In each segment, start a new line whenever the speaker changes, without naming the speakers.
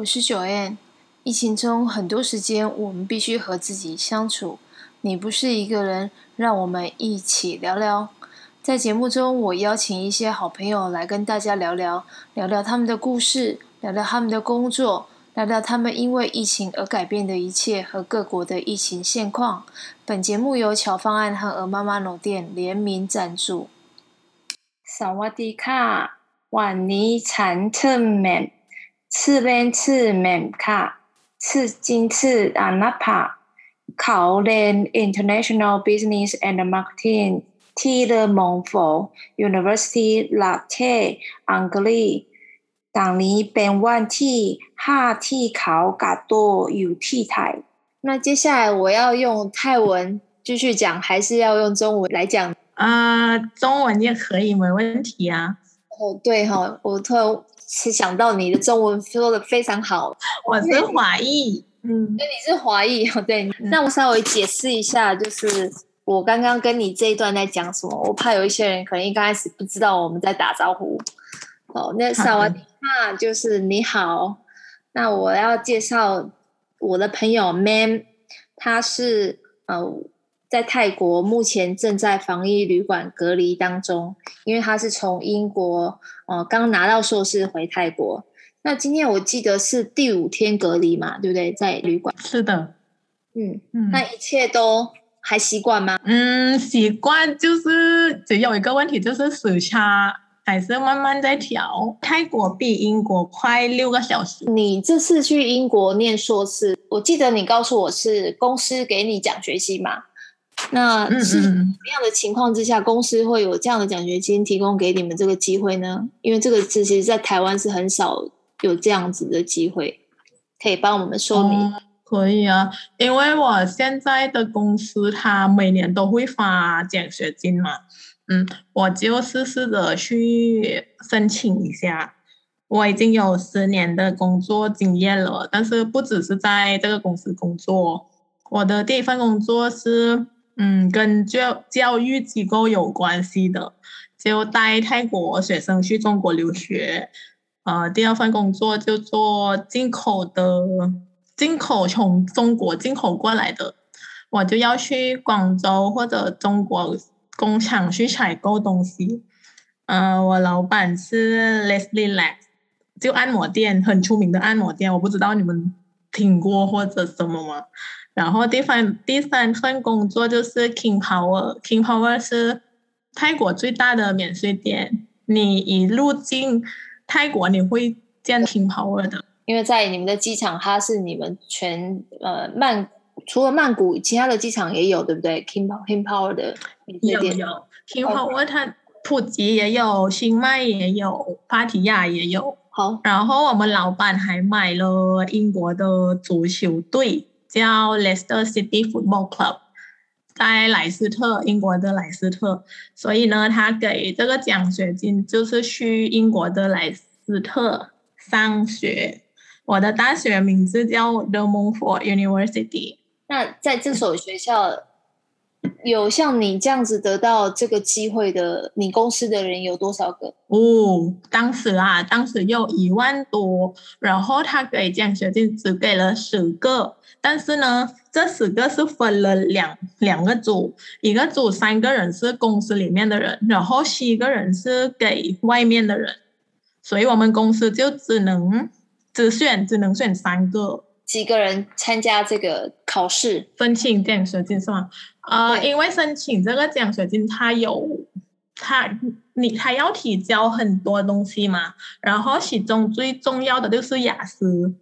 我是 Joanne。疫情中很多时间，我们必须和自己相处。你不是一个人，让我们一起聊聊。在节目中，我邀请一些好朋友来跟大家聊聊，聊聊他们的故事，聊聊他们的工作，聊聊他们因为疫情而改变的一切和各国的疫情现况。本节目由巧方案和鹅妈妈农店联名赞助。
萨瓦迪卡，万尼产特门。次边次门卡，次金次阿纳帕，考练 International Business and Marketing，蒂勒蒙佛 University Latte Angli，当你本万替哈替考嘎多有替台。
那接下来我要用泰文继续讲，还是要用中文来讲？
啊、呃，中文也可以，没问题啊。
哦，对哈、哦，我突然。是想到你的中文说的非常好，
我是华裔，
嗯，那你是华裔哦，对，嗯、那我稍微解释一下，就是我刚刚跟你这一段在讲什么，我怕有一些人可能一开始不知道我们在打招呼，哦，那萨瓦迪卡就是你好，那我要介绍我的朋友 Man，他是呃。在泰国目前正在防疫旅馆隔离当中，因为他是从英国呃刚拿到硕士回泰国。那今天我记得是第五天隔离嘛，对不对？在旅馆。
是的，
嗯嗯。那一切都还习惯吗？
嗯，习惯就是只有一个问题，就是时差还是慢慢在调。泰国比英国快六个小时。
你这次去英国念硕士，我记得你告诉我是公司给你奖学金嘛？那是什么样的情况之下，公司会有这样的奖学金提供给你们这个机会呢？因为这个其实，在台湾是很少有这样子的机会，可以帮我们说明？
嗯，可以啊，因为我现在的公司，它每年都会发奖学金嘛。嗯，我就试试的去申请一下。我已经有十年的工作经验了，但是不只是在这个公司工作，我的第一份工作是。嗯，跟教教育机构有关系的，就带泰国学生去中国留学。呃，第二份工作就做进口的，进口从中国进口过来的，我就要去广州或者中国工厂去采购东西。呃，我老板是 Leslie Lack，就按摩店，很出名的按摩店，我不知道你们听过或者什么吗？然后第三第三份工作就是 King Power，King Power 是泰国最大的免税店。你一入境泰国，你会见 King Power 的，
因为在你们的机场，它是你们全呃曼除了曼谷，其他的机场也有，对不对？King King Power 的免税店
有有，King Power 它普吉也有，新迈也有，芭提雅也有。
好，
然后我们老板还买了英国的足球队。叫 Leicester City Football Club，在莱斯特，英国的莱斯特，所以呢，他给这个奖学金就是去英国的莱斯特上学。我的大学名字叫 The Montfort University。
那在这所学校。有像你这样子得到这个机会的，你公司的人有多少个？
哦，当时啊，当时有一万多，然后他给奖学金只给了十个，但是呢，这十个是分了两两个组，一个组三个人是公司里面的人，然后七个人是给外面的人，所以我们公司就只能只选，只能选三个。
几个人参加这个考试
申请奖学金是吗？呃，因为申请这个奖学金，它有它你还要提交很多东西嘛，然后其中最重要的就是雅思，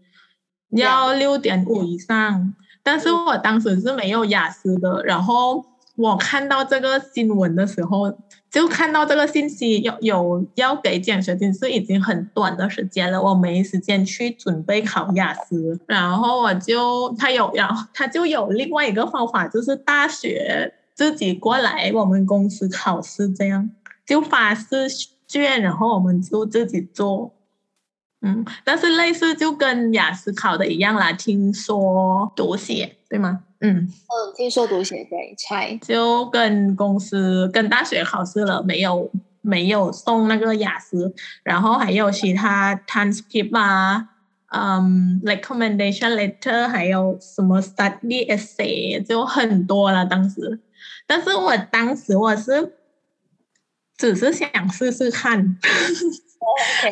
要六点五以上。但是我当时是没有雅思的，然后我看到这个新闻的时候。就看到这个信息有有要给奖学金，是已经很短的时间了，我没时间去准备考雅思，然后我就他有，然 后他就有另外一个方法，就是大学自己过来我们公司考试，这样就发试卷，然后我们就自己做，嗯，但是类似就跟雅思考的一样啦，听说读写对吗？嗯
嗯，听说读写对，猜
就跟公司跟大学考试了，没有没有送那个雅思，然后还有其他 transcript 啊，嗯，recommendation letter，还有什么 study essay，就很多了。当时，但是我当时我是只是想试试看，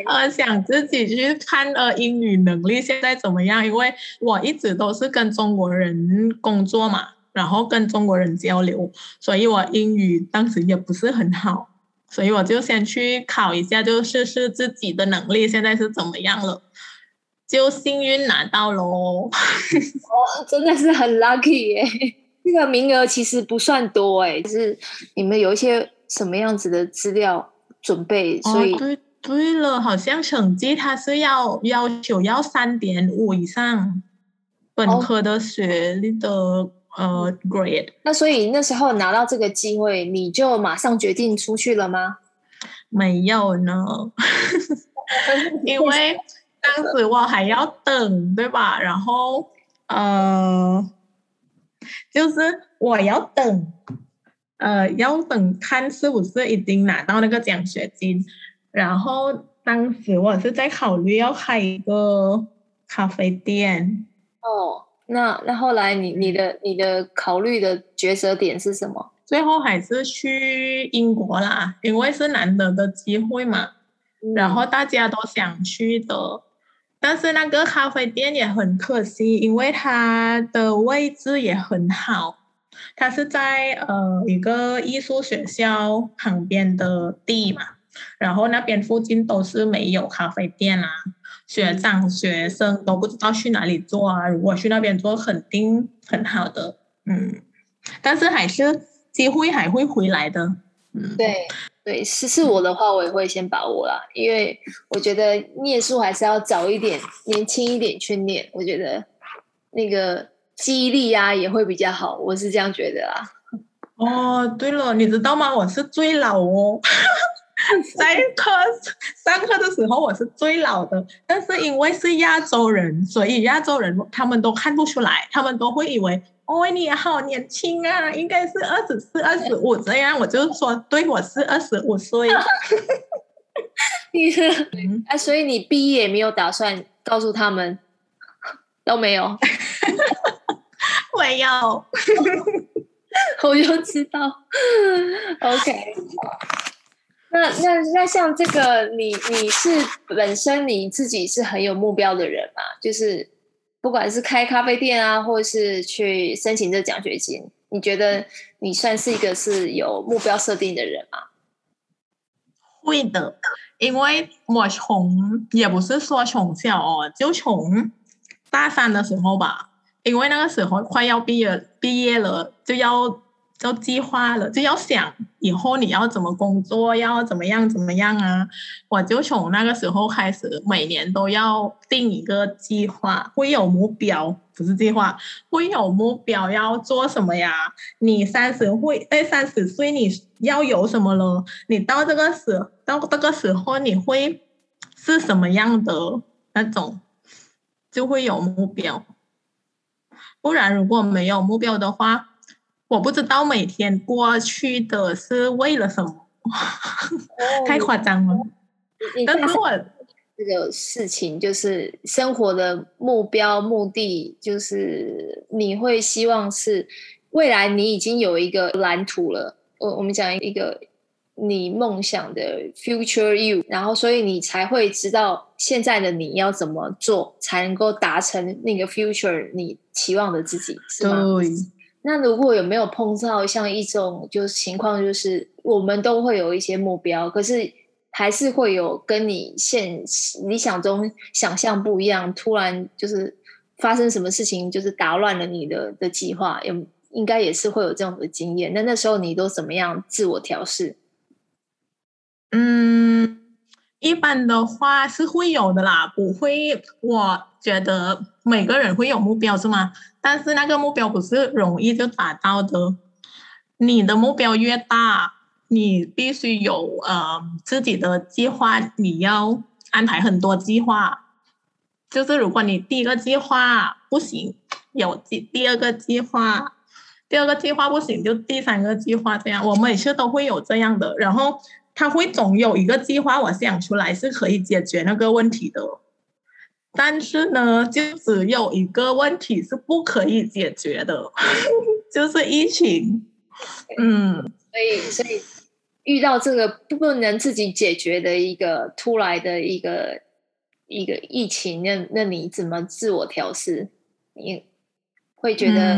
呃，想自己去看呃英语能力现在怎么样，因为我一直都是跟中国人工作嘛，然后跟中国人交流，所以我英语当时也不是很好，所以我就先去考一下，就试试自己的能力现在是怎么样了。就幸运拿到喽！哦，
真的是很 lucky 耶！这个名额其实不算多哎，就是你们有一些什么样子的资料准备？所以、
哦、对对了，好像成绩它是要要求要三点五以上，本科的学历的、哦、呃 grade。
那所以那时候拿到这个机会，你就马上决定出去了吗？
没有呢，因为。当时我还要等，对吧？然后，呃，就是我要等，呃，要等看是不是已经拿到那个奖学金。然后当时我是在考虑要开一个咖啡店。
哦，那那后来你你的你的考虑的抉择点是什么？
最后还是去英国啦，因为是难得的机会嘛，嗯、然后大家都想去的。但是那个咖啡店也很可惜，因为它的位置也很好，它是在呃一个艺术学校旁边的地嘛，然后那边附近都是没有咖啡店啊，学长学生都不知道去哪里做啊，如果去那边做肯定很好的，嗯，但是还是机会还会回来的，嗯，
对。对，是是我的话，我也会先把握啦，因为我觉得念书还是要早一点、年轻一点去念，我觉得那个记忆力啊也会比较好，我是这样觉得啦。
哦，对了，你知道吗？我是最老哦，在课上课的时候我是最老的，但是因为是亚洲人，所以亚洲人他们都看不出来，他们都会以为。哦，你也好年轻啊，应该是二十四、二十五这样。我就说，对，我是二十五岁。
你是，哎，所以你毕业也没有打算告诉他们，都没有，
没有，
我就知道。OK，那那那像这个，你你是本身你自己是很有目标的人嘛？就是。不管是开咖啡店啊，或是去申请这奖学金，你觉得你算是一个是有目标设定的人吗？
会的，因为我从也不是说从小哦，就从大三的时候吧，因为那个时候快要毕业，毕业了就要。就计划了，就要想以后你要怎么工作，要怎么样怎么样啊！我就从那个时候开始，每年都要定一个计划，会有目标，不是计划，会有目标要做什么呀？你三十会，哎，三十岁你要有什么了？你到这个时，到这个时候你会是什么样的那种，就会有目标。不然如果没有目标的话，我不知道每天过去的是为了什么，哦、太夸张了。但是我
这个事情就是生活的目标目的，就是你会希望是未来你已经有一个蓝图了。我我们讲一个你梦想的 future you，然后所以你才会知道现在的你要怎么做才能够达成那个 future 你期望的自己，是吗？对。那如果有没有碰到像一种就是情况，就是我们都会有一些目标，可是还是会有跟你现理想中想象不一样，突然就是发生什么事情，就是打乱了你的的计划，有应该也是会有这种的经验。那那时候你都怎么样自我调试？
嗯，一般的话是会有的啦，不会。我觉得每个人会有目标，是吗？但是那个目标不是容易就达到的，你的目标越大，你必须有呃自己的计划，你要安排很多计划。就是如果你第一个计划不行，有第第二个计划，第二个计划不行，就第三个计划这样。我每次都会有这样的，然后他会总有一个计划，我想出来是可以解决那个问题的。但是呢，就只有一个问题是不可以解决的，就是疫情。嗯，
所以所以遇到这个不能自己解决的一个突来的一个一个疫情，那那你怎么自我调试？你会觉得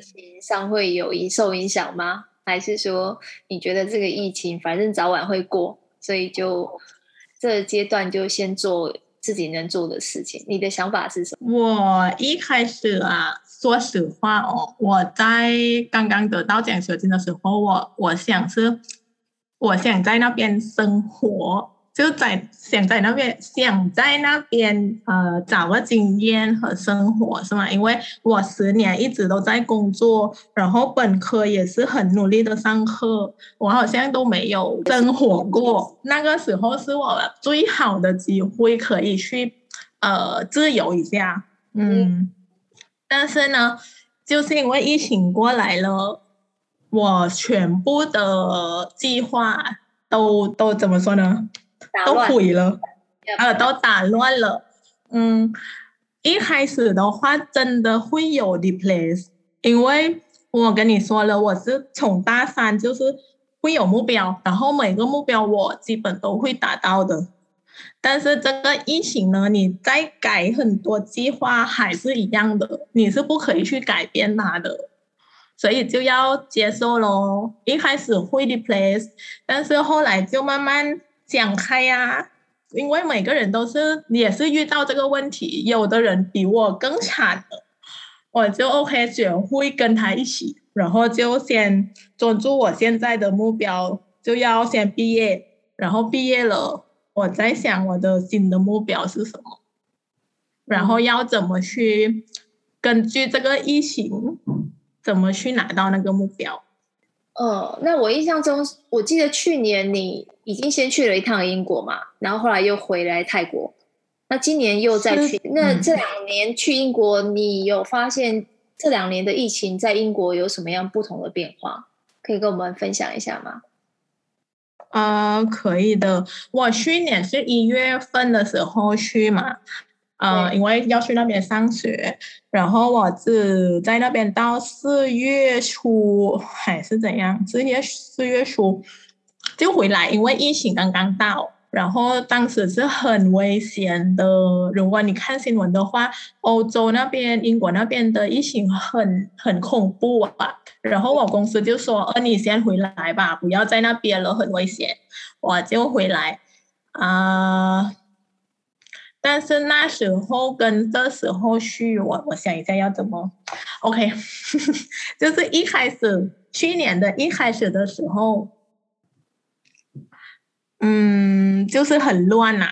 心情上会有影受影响吗？还是说你觉得这个疫情反正早晚会过，所以就这阶段就先做自己能做的事情？你的想法是什么？
我一开始啊，说实话哦，我在刚刚得到奖学金的时候，我我想是，我想在那边生活。就在想在那边，想在那边呃找个经验和生活是吗？因为我十年一直都在工作，然后本科也是很努力的上课，我好像都没有生活过。那个时候是我最好的机会，可以去呃自由一下。嗯，但是呢，就是因为疫情过来了，我全部的计划都都怎么说呢？都毁了，呃，都打乱了。嗯，一开始的话真的会有 depress，因为我跟你说了，我是从大三就是会有目标，然后每个目标我基本都会达到的。但是这个疫情呢，你再改很多计划还是一样的，你是不可以去改变它的，所以就要接受咯。一开始会 depress，但是后来就慢慢。讲开呀、因为每个人都是也是遇到这个问题，有的人比我更惨的，我就 OK 学会跟他一起，然后就先专注我现在的目标，就要先毕业，然后毕业了，我在想我的新的目标是什么，然后要怎么去根据这个疫情，怎么去拿到那个目标。
哦，那我印象中，我记得去年你已经先去了一趟英国嘛，然后后来又回来泰国，那今年又再去。那这两年去英国，你有发现这两年的疫情在英国有什么样不同的变化？可以跟我们分享一下吗？
啊、呃，可以的。我去年是一月份的时候去嘛。呃，因为要去那边上学，然后我是在那边到四月初还是怎样，四月四月初就回来，因为疫情刚刚到，然后当时是很危险的。如果你看新闻的话，欧洲那边、英国那边的疫情很很恐怖啊。然后我公司就说：“呃，你先回来吧，不要在那边了，很危险。”我就回来啊。但是那时候跟这时候去，我我想一下要怎么，OK，就是一开始去年的一开始的时候，嗯，就是很乱呐、啊，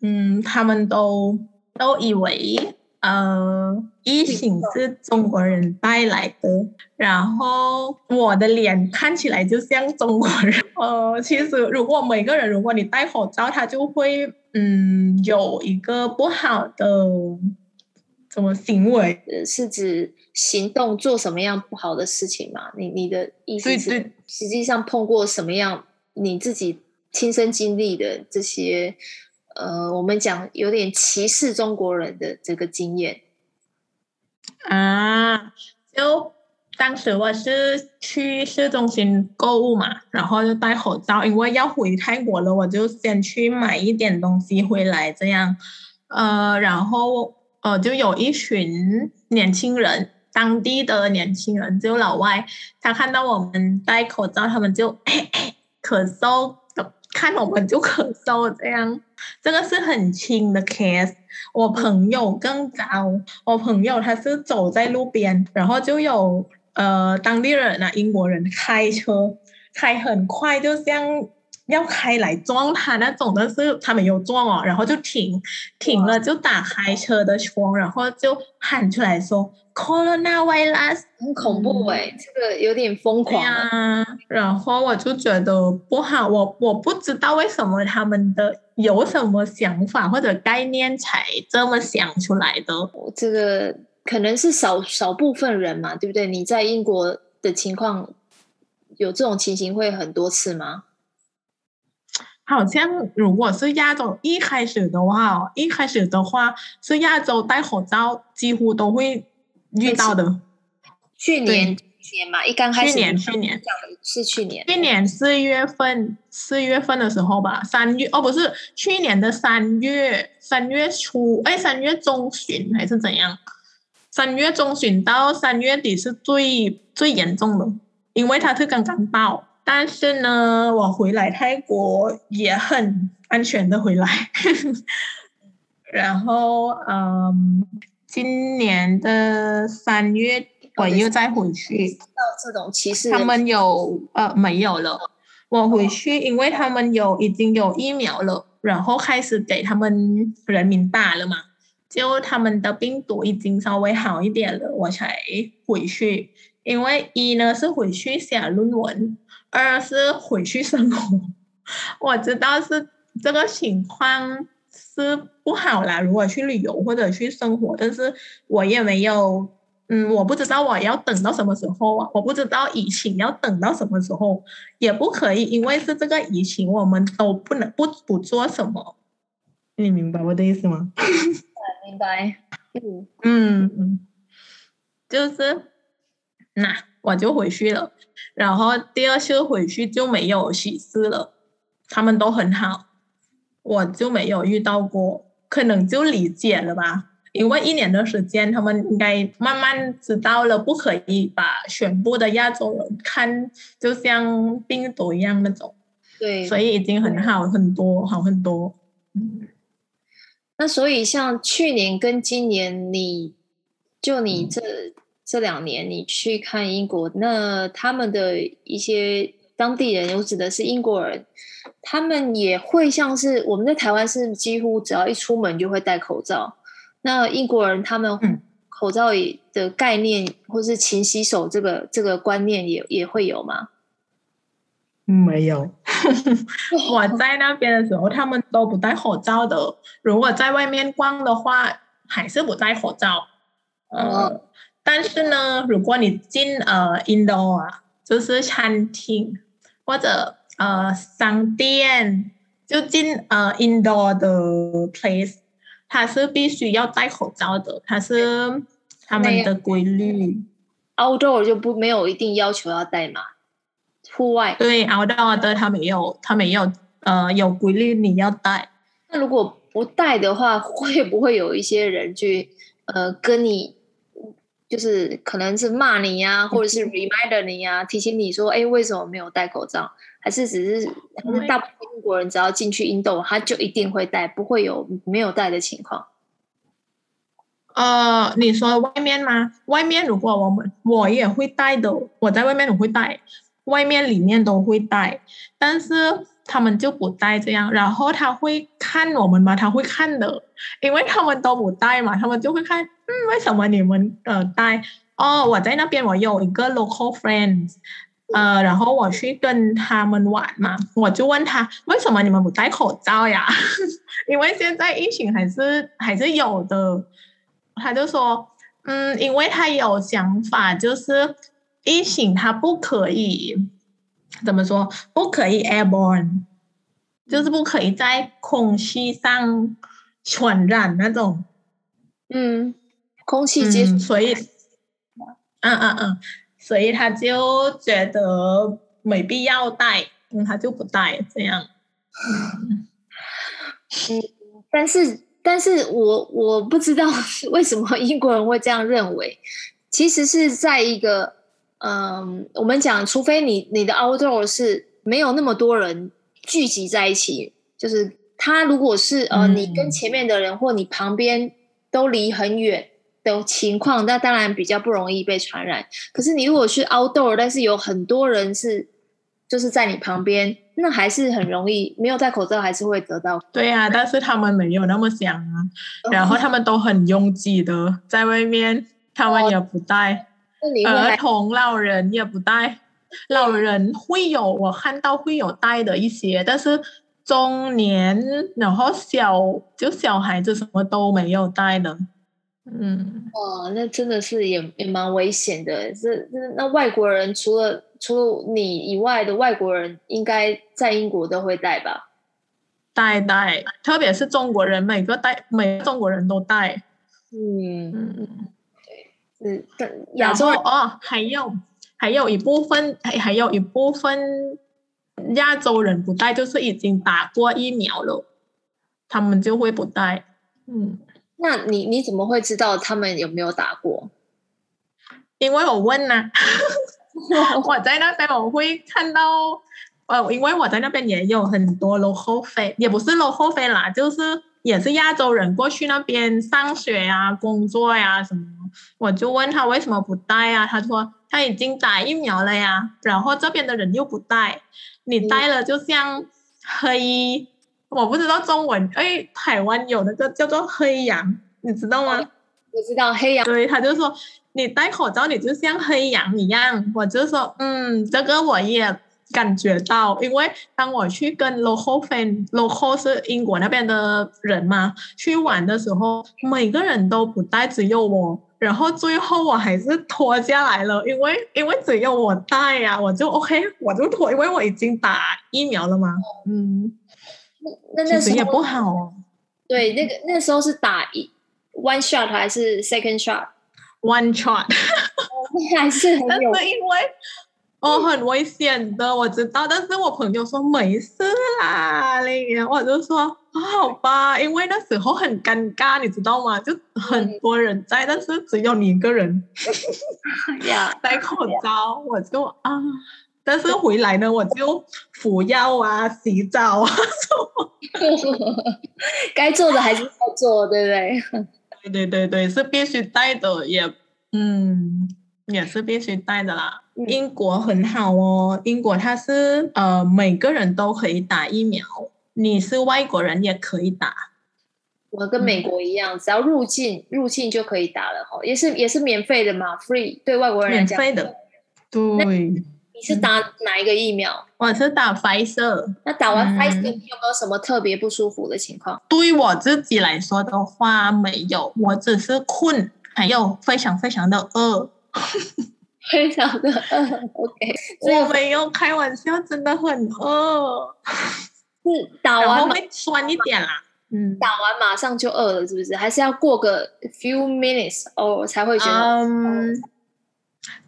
嗯，他们都都以为呃疫情是中国人带来的，然后我的脸看起来就像中国人，呃，其实如果每个人如果你戴口罩，他就会。嗯，有一个不好的什么行为？
呃，是指行动做什么样不好的事情嘛？你你的意思是，实际上碰过什么样你自己亲身经历的这些，呃，我们讲有点歧视中国人的这个经验
啊，就。当时我是去市中心购物嘛，然后就戴口罩，因为要回泰国了，我就先去买一点东西回来，这样，呃，然后呃，就有一群年轻人，当地的年轻人，就老外，他看到我们戴口罩，他们就咳 咳咳嗽，看我们就咳嗽，这样，这个是很轻的 case。我朋友更糟，我朋友他是走在路边，然后就有。呃，当地人啊，英国人开车开很快，就像要开来撞他那种，但是他没有撞哦，然后就停停了，就打开车的窗，然后就喊出来说 “Coronavirus”，
很恐怖哎、欸，这个有点疯狂
啊。然后我就觉得不好，我我不知道为什么他们的有什么想法或者概念才这么想出来的，
这个。可能是少少部分人嘛，对不对？你在英国的情况有这种情形会很多次吗？
好像如果是亚洲一开始的话，一开始的话是亚洲戴口罩几乎都会遇到的。
去年年嘛，一刚开始
去年去年
是去年，
去年四月份四月份的时候吧，三月哦不是去年的三月三月初哎三月中旬还是怎样？三月中旬到三月底是最最严重的，因为它是刚刚爆。但是呢，我回来泰国也很安全的回来。然后，嗯，今年的三月我又再回去。
到这种歧视，
他们有呃没有了。我回去，因为他们有已经有疫苗了，然后开始给他们人民打了嘛，就他们的病毒已经稍微好一点了，我才回去。因为一呢是回去写论文。二是回去生活，我知道是这个情况是不好啦。如果去旅游或者去生活，但是我也没有，嗯，我不知道我要等到什么时候啊，我不知道疫情要等到什么时候，也不可以，因为是这个疫情，我们都不能不不做什么。你明白我的意思吗？
明白。嗯
嗯嗯，就是那。我就回去了，然后第二次回去就没有喜事了，他们都很好，我就没有遇到过，可能就理解了吧，因为一年的时间，他们应该慢慢知道了，不可以把全部的亚洲人看就像病毒一样那种，
对，
所以已经很好很多，好很多。
嗯，那所以像去年跟今年，你就你这。嗯这两年你去看英国，那他们的一些当地人，我指的是英国人，他们也会像是我们在台湾是几乎只要一出门就会戴口罩。那英国人他们口罩的概念，嗯、或是勤洗手这个这个观念也也会有吗？
没有，我在那边的时候他们都不戴口罩的。如果在外面逛的话，还是不戴口罩。嗯。哦但是呢，如果你进呃 indoor 啊，就是餐厅或者呃商店，就进呃 indoor 的 place，它是必须要戴口罩的，它是他们的规律。
Outdoor 就不没有一定要求要戴嘛，户外
对 Outdoor 的他没有，他没有呃有规律你要戴。
那如果不戴的话，会不会有一些人去呃跟你？就是可能是骂你呀、啊，或者是 reminder 你呀、啊，提醒你说，哎，为什么没有戴口罩？还是只是，还是大部分英国人只要进去 indoor，他就一定会戴，不会有没有戴的情况。
呃，你说外面吗？外面如果我们我也会戴的，我在外面我会戴，外面里面都会戴，但是他们就不戴这样，然后他会看我们吗？他会看的，因为他们都不戴嘛，他们就会看。嗯，为什么你们呃戴？哦，我在那边我有一个 local friends，呃，然后我去跟他们玩嘛，我就问他为什么你们不戴口罩呀？因为现在疫情还是还是有的，他就说，嗯，因为他有想法，就是疫情他不可以怎么说，不可以 airborne，就是不可以在空气上传染那种，
嗯。空气接触、
嗯，所以，嗯嗯嗯，所以他就觉得没必要戴，嗯，他就不戴这样。
嗯，但是，但是我我不知道 为什么英国人会这样认为。其实是在一个，嗯，我们讲，除非你你的 outdoor 是没有那么多人聚集在一起，就是他如果是呃，你跟前面的人或你旁边都离很远。的情况，那当然比较不容易被传染。可是你如果去 outdoor，但是有很多人是就是在你旁边，那还是很容易没有戴口罩，还是会得到。
对啊，但是他们没有那么想啊，然后他们都很拥挤的在外面，他们也不戴，哦、儿童、老人也不带。老人会有，我看到会有带的一些，但是中年然后小就小孩子什么都没有带的。嗯，
哇，那真的是也也蛮危险的。这那那外国人除了除了你以外的外国人，应该在英国都会带吧？
带带，特别是中国人，每个带每个中国人都带。
嗯嗯，对，
亚洲哦，还有还有一部分还还有一部分亚洲人不戴，就是已经打过疫苗了，他们就会不戴。嗯，
那你你怎么会知道他们有没有打过？
因为我问呐、啊，我在那边我会看到，呃，因为我在那边也有很多 local face，也不是 local face 啦，就是。也是亚洲人过去那边上学呀、工作呀什么，我就问他为什么不带啊？他说他已经打疫苗了呀。然后这边的人又不带，你带了就像黑，我不知道中文，哎，台湾有那个叫做黑羊，你知道吗？
我知道黑羊。
对，他就说你戴口罩你就像黑羊一样，我就说嗯，这个我也。感觉到，因为当我去跟 local friend，local 是英国那边的人嘛，去玩的时候，每个人都不带，只有我，然后最后我还是脱下来了，因为因为只有我带呀、啊，我就 OK，我就脱，因为我已经打疫苗了嘛。嗯，
那那那时候
也不好哦。
对，那个那时候是打一 one shot 还是 second shot？One
shot，
还是很有，
但是因为。哦，很危险的，我知道，但是我朋友说没事啦，那个我就说、哦、好吧，因为那时候很尴尬，你知道吗？就很多人在，但是只有你一个人，
呀，
戴口罩，我就啊，但是回来呢，我就服药啊，洗澡啊，什么，
该做的还是要做，对不对？
对对对对，是必须戴的，也嗯，也是必须戴的啦。英国很好哦，英国它是呃每个人都可以打疫苗，你是外国人也可以打。
我跟美国一样，嗯、只要入境入境就可以打了哈，也是也是免费的嘛，free 对外国人来讲。
免费的，对。
你是打哪一个疫苗？
我是打 Pfizer。
那打完 Pfizer 你有没有什么特别不舒服的情况？
对我自己来说的话，没有，我只是困，还有非常非常的饿。
非常的饿，OK，
我没有开玩笑，真的很饿。
是打完
会酸一点啦，
嗯，打完马上就饿了，是不是？还是要过个 few minutes 哦才会觉得？
嗯，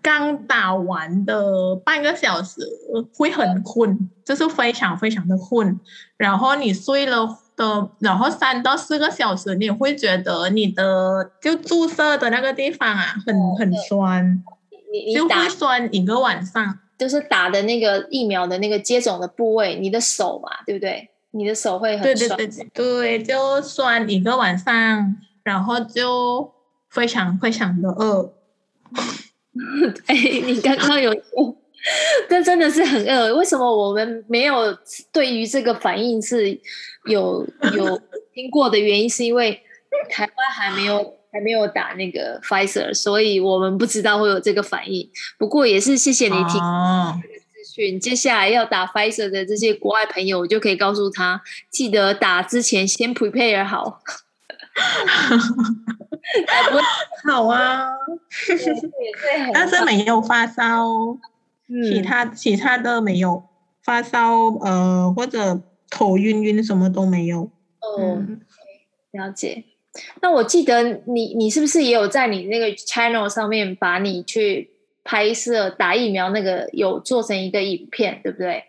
刚打完的半个小时会很困，就是非常非常的困。然后你睡了的，然后三到四个小时，你会觉得你的就注射的那个地方啊，很很酸。
你你打
酸一个晚上，
就是打的那个疫苗的那个接种的部位，你的手嘛，对不对？你的手会很酸，
对对对对，就酸一个晚上，然后就非常非常的饿。
哎，你刚刚有说，这 真的是很饿。为什么我们没有对于这个反应是有有听过的原因？是因为台湾还没有。还没有打那个 Pfizer，所以我们不知道会有这个反应。不过也是谢谢你提供这个资讯。接下来要打 Pfizer 的这些国外朋友，我就可以告诉他，记得打之前先 prepare 好。
好啊，但是没有发烧，其他其他的没有发烧，呃，或者头晕晕什么都没有。
哦，嗯，了解。那我记得你，你是不是也有在你那个 channel 上面把你去拍摄打疫苗那个有做成一个影片，对不对？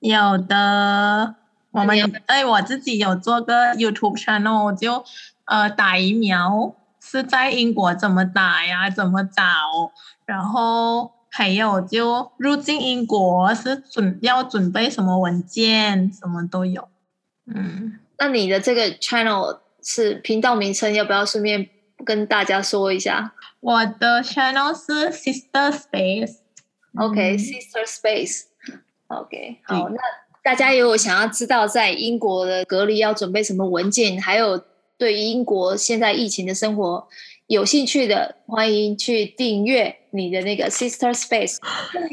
有的，我们有哎，我自己有做个 YouTube channel，就呃打疫苗是在英国怎么打呀，怎么找，然后还有就入境英国是准要准备什么文件，什么都有。嗯，
那你的这个 channel。是频道名称，要不要顺便跟大家说一下？
我的 channel 是 Sister Space。
OK，Sister Space。OK，好，那大家如果想要知道在英国的隔离要准备什么文件，还有对英国现在疫情的生活有兴趣的，欢迎去订阅。你的那个 Sister Space，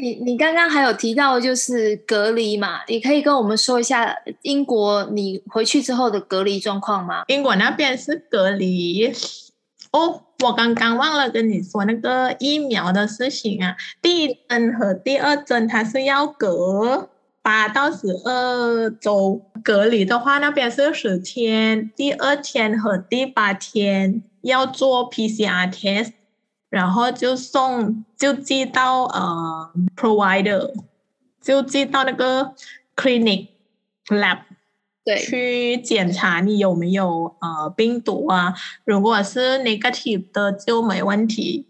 你你刚刚还有提到就是隔离嘛？你可以跟我们说一下英国你回去之后的隔离状况吗？
英国那边是隔离哦，我刚刚忘了跟你说那个疫苗的事情啊。第一针和第二针它是要隔八到十二周，隔离的话，那边是十天，第二天和第八天要做 PCR test，然后就送就寄到呃 provider，就寄到那个 clinic lab，
对，
去检查你有没有呃病毒啊。如果是 negative 的就没问题，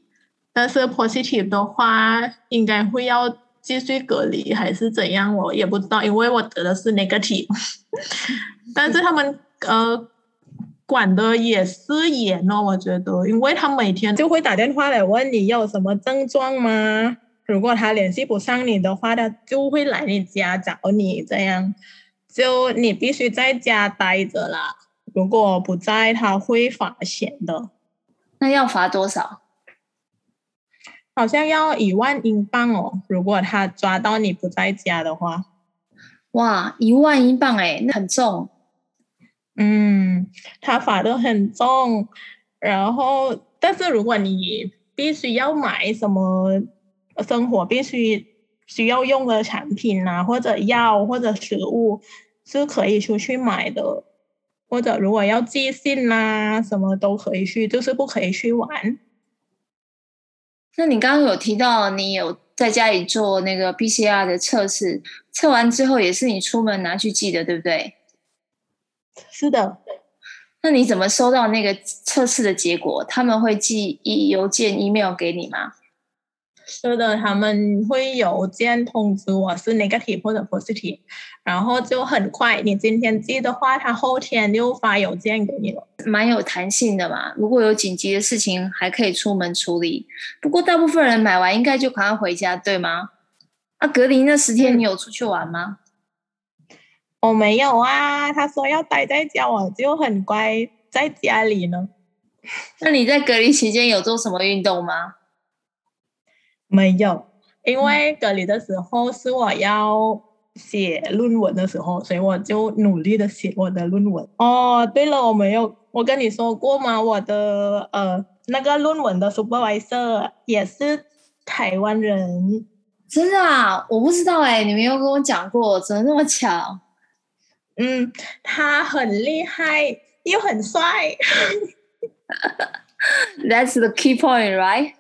但是 positive 的话，应该会要。继续隔离还是怎样，我也不知道，因为我得的是 negative，但是他们呃管的也是严哦，我觉得，因为他每天就会打电话来问你有什么症状吗？如果他联系不上你的话，他就会来你家找你，这样就你必须在家待着啦。如果不在，他会罚钱的。
那要罚多少？
好像要一万英镑哦，如果他抓到你不在家的话，
哇，一万英镑哎，那很重。
嗯，他罚的很重，然后，但是如果你必须要买什么生活必须需要用的产品啊，或者药或者食物，是可以出去买的，或者如果要寄信啊，什么都可以去，就是不可以去玩。
那你刚刚有提到你有在家里做那个 PCR 的测试，测完之后也是你出门拿去寄的，对不对？
是的。
那你怎么收到那个测试的结果？他们会寄邮件、email 给你吗？
是的，他们会邮件通知我是 negative 或者 positive，然后就很快。你今天寄的话，他后天就发邮件给你了。
蛮有弹性的嘛，如果有紧急的事情，还可以出门处理。不过大部分人买完应该就赶快回家，对吗？啊，隔离那十天你有出去玩吗？
我没有啊，他说要待在家，我就很乖在家里呢。
那你在隔离期间有做什么运动吗？
没有，因为隔离的时候是我要写论文的时候，所以我就努力的写我的论文。哦，对了，我没有，我跟你说过吗？我的呃那个论文的 supervisor 也是台湾人。
真的啊？我不知道哎，你没有跟我讲过，怎么那么巧？
嗯，他很厉害，又很帅。
That's the key point, right?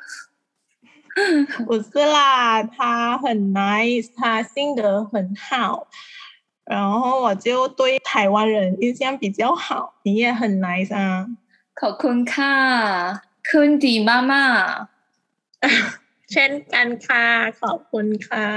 不是啦，他很 nice，他性格很好，然后我就对台湾人印象比较好。你也很 nice 啊，
ขอบคุณค่ะคุณดีมากๆ
เช่นกันค่ะขอบคุณค่ะ